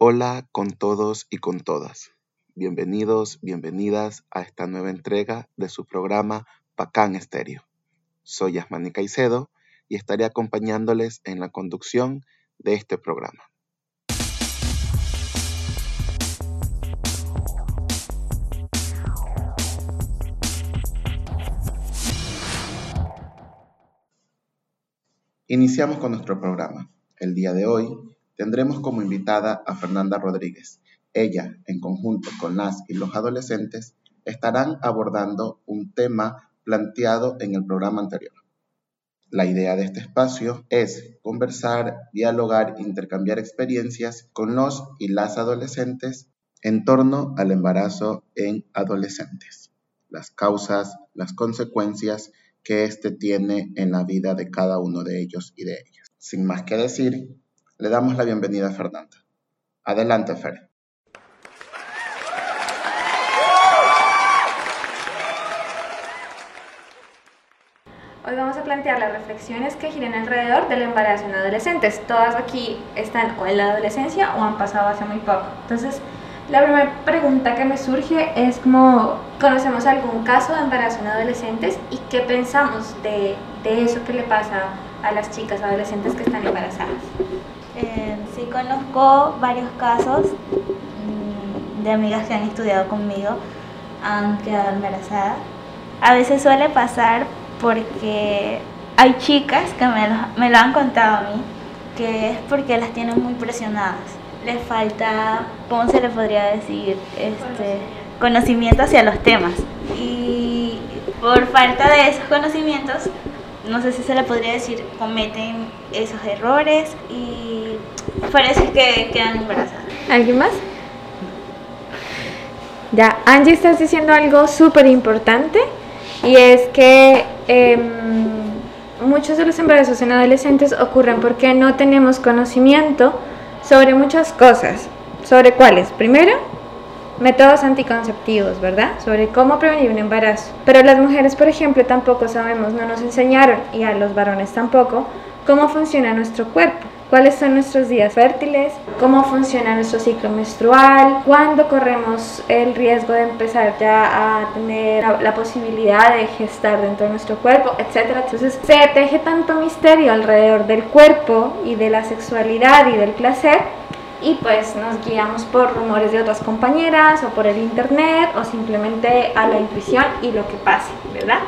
Hola con todos y con todas. Bienvenidos, bienvenidas a esta nueva entrega de su programa Pacán Estéreo. Soy Yasmani Caicedo y estaré acompañándoles en la conducción de este programa. Iniciamos con nuestro programa. El día de hoy tendremos como invitada a Fernanda Rodríguez. Ella, en conjunto con las y los adolescentes, estarán abordando un tema planteado en el programa anterior. La idea de este espacio es conversar, dialogar, intercambiar experiencias con los y las adolescentes en torno al embarazo en adolescentes, las causas, las consecuencias que éste tiene en la vida de cada uno de ellos y de ellas. Sin más que decir, le damos la bienvenida a Fernanda. Adelante, Fer. Hoy vamos a plantear las reflexiones que giran alrededor del embarazo en adolescentes. Todas aquí están o en la adolescencia o han pasado hace muy poco. Entonces, la primera pregunta que me surge es como, ¿conocemos algún caso de embarazo en adolescentes y qué pensamos de, de eso que le pasa a las chicas adolescentes que están embarazadas? Eh, sí, conozco varios casos mm, de amigas que han estudiado conmigo, han quedado embarazadas. A veces suele pasar porque hay chicas que me lo, han contado a mí, que es porque las tienen muy presionadas le falta, ¿cómo se le podría decir? Este, conocimiento hacia los temas. Y por falta de esos conocimientos, no sé si se le podría decir, cometen esos errores y parece que quedan embarazadas. ¿Alguien más? Ya, Angie, estás diciendo algo súper importante y es que em, muchos de los embarazos en adolescentes ocurren porque no tenemos conocimiento sobre muchas cosas. ¿Sobre cuáles? Primero, métodos anticonceptivos, ¿verdad? Sobre cómo prevenir un embarazo. Pero las mujeres, por ejemplo, tampoco sabemos, no nos enseñaron, y a los varones tampoco, cómo funciona nuestro cuerpo cuáles son nuestros días fértiles, cómo funciona nuestro ciclo menstrual, cuándo corremos el riesgo de empezar ya a tener la posibilidad de gestar dentro de nuestro cuerpo, etc. Entonces se teje tanto misterio alrededor del cuerpo y de la sexualidad y del placer y pues nos guiamos por rumores de otras compañeras o por el internet o simplemente a la intuición y lo que pase, ¿verdad?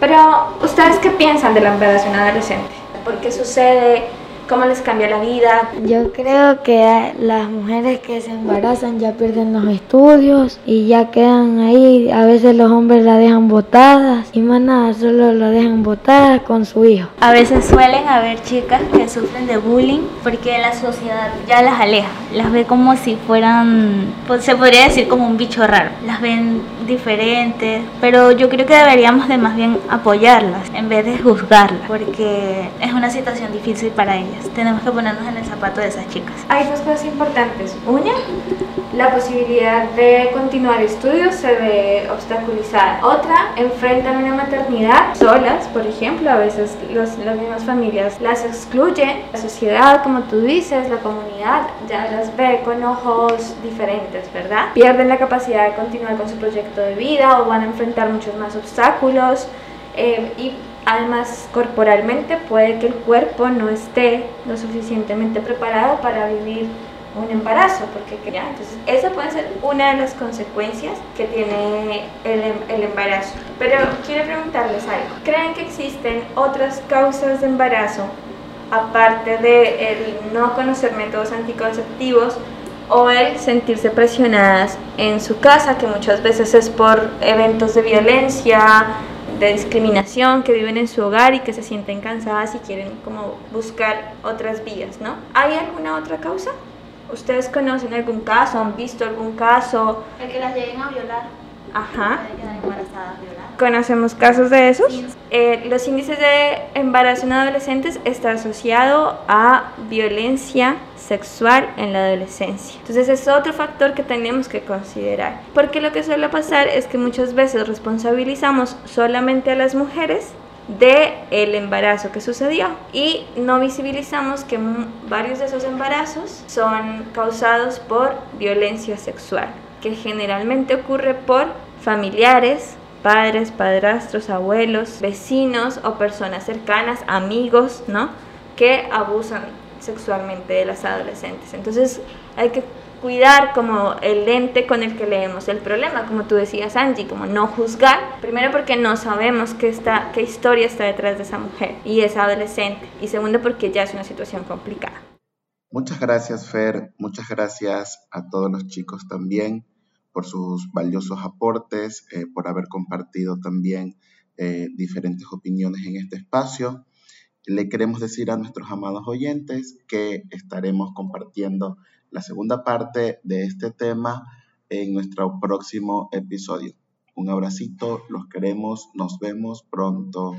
Pero ustedes qué piensan de la embarazo adolescente? ¿Por qué sucede? Cómo les cambia la vida. Yo creo que las mujeres que se embarazan ya pierden los estudios y ya quedan ahí. A veces los hombres la dejan botadas y más nada, solo la dejan botada con su hijo. A veces suelen haber chicas que sufren de bullying porque la sociedad ya las aleja, las ve como si fueran, pues, se podría decir como un bicho raro. Las ven diferentes, pero yo creo que deberíamos de más bien apoyarlas en vez de juzgarlas porque es una situación difícil para ellas tenemos que ponernos en el zapato de esas chicas. Hay dos cosas importantes. Una, la posibilidad de continuar estudios se ve obstaculizada. Otra, enfrentan una maternidad solas, por ejemplo, a veces los, las mismas familias las excluyen. La sociedad, como tú dices, la comunidad ya las ve con ojos diferentes, ¿verdad? Pierden la capacidad de continuar con su proyecto de vida o van a enfrentar muchos más obstáculos. Eh, y Además, corporalmente puede que el cuerpo no esté lo suficientemente preparado para vivir un embarazo, porque ya, entonces esa puede ser una de las consecuencias que tiene el, em, el, embarazo. Pero quiero preguntarles algo. ¿Creen que existen otras causas de embarazo aparte de el no conocer métodos anticonceptivos o el sentirse presionadas en su casa, que muchas veces es por eventos de violencia, de discriminación que viven en su hogar y que se sienten cansadas y quieren como buscar otras vías, ¿no? ¿Hay alguna otra causa? ¿Ustedes conocen algún caso? ¿Han visto algún caso? El que las lleguen a violar. Ajá. ¿Conocemos casos de esos? Eh, los índices de embarazo en adolescentes está asociado a violencia sexual en la adolescencia. Entonces es otro factor que tenemos que considerar. Porque lo que suele pasar es que muchas veces responsabilizamos solamente a las mujeres de el embarazo que sucedió y no visibilizamos que varios de esos embarazos son causados por violencia sexual, que generalmente ocurre por familiares, padres, padrastros, abuelos, vecinos o personas cercanas, amigos, ¿no? Que abusan sexualmente de las adolescentes. Entonces hay que cuidar como el lente con el que leemos el problema, como tú decías Angie, como no juzgar, primero porque no sabemos qué, está, qué historia está detrás de esa mujer y esa adolescente, y segundo porque ya es una situación complicada. Muchas gracias Fer, muchas gracias a todos los chicos también por sus valiosos aportes, eh, por haber compartido también eh, diferentes opiniones en este espacio. Le queremos decir a nuestros amados oyentes que estaremos compartiendo la segunda parte de este tema en nuestro próximo episodio. Un abracito, los queremos, nos vemos pronto.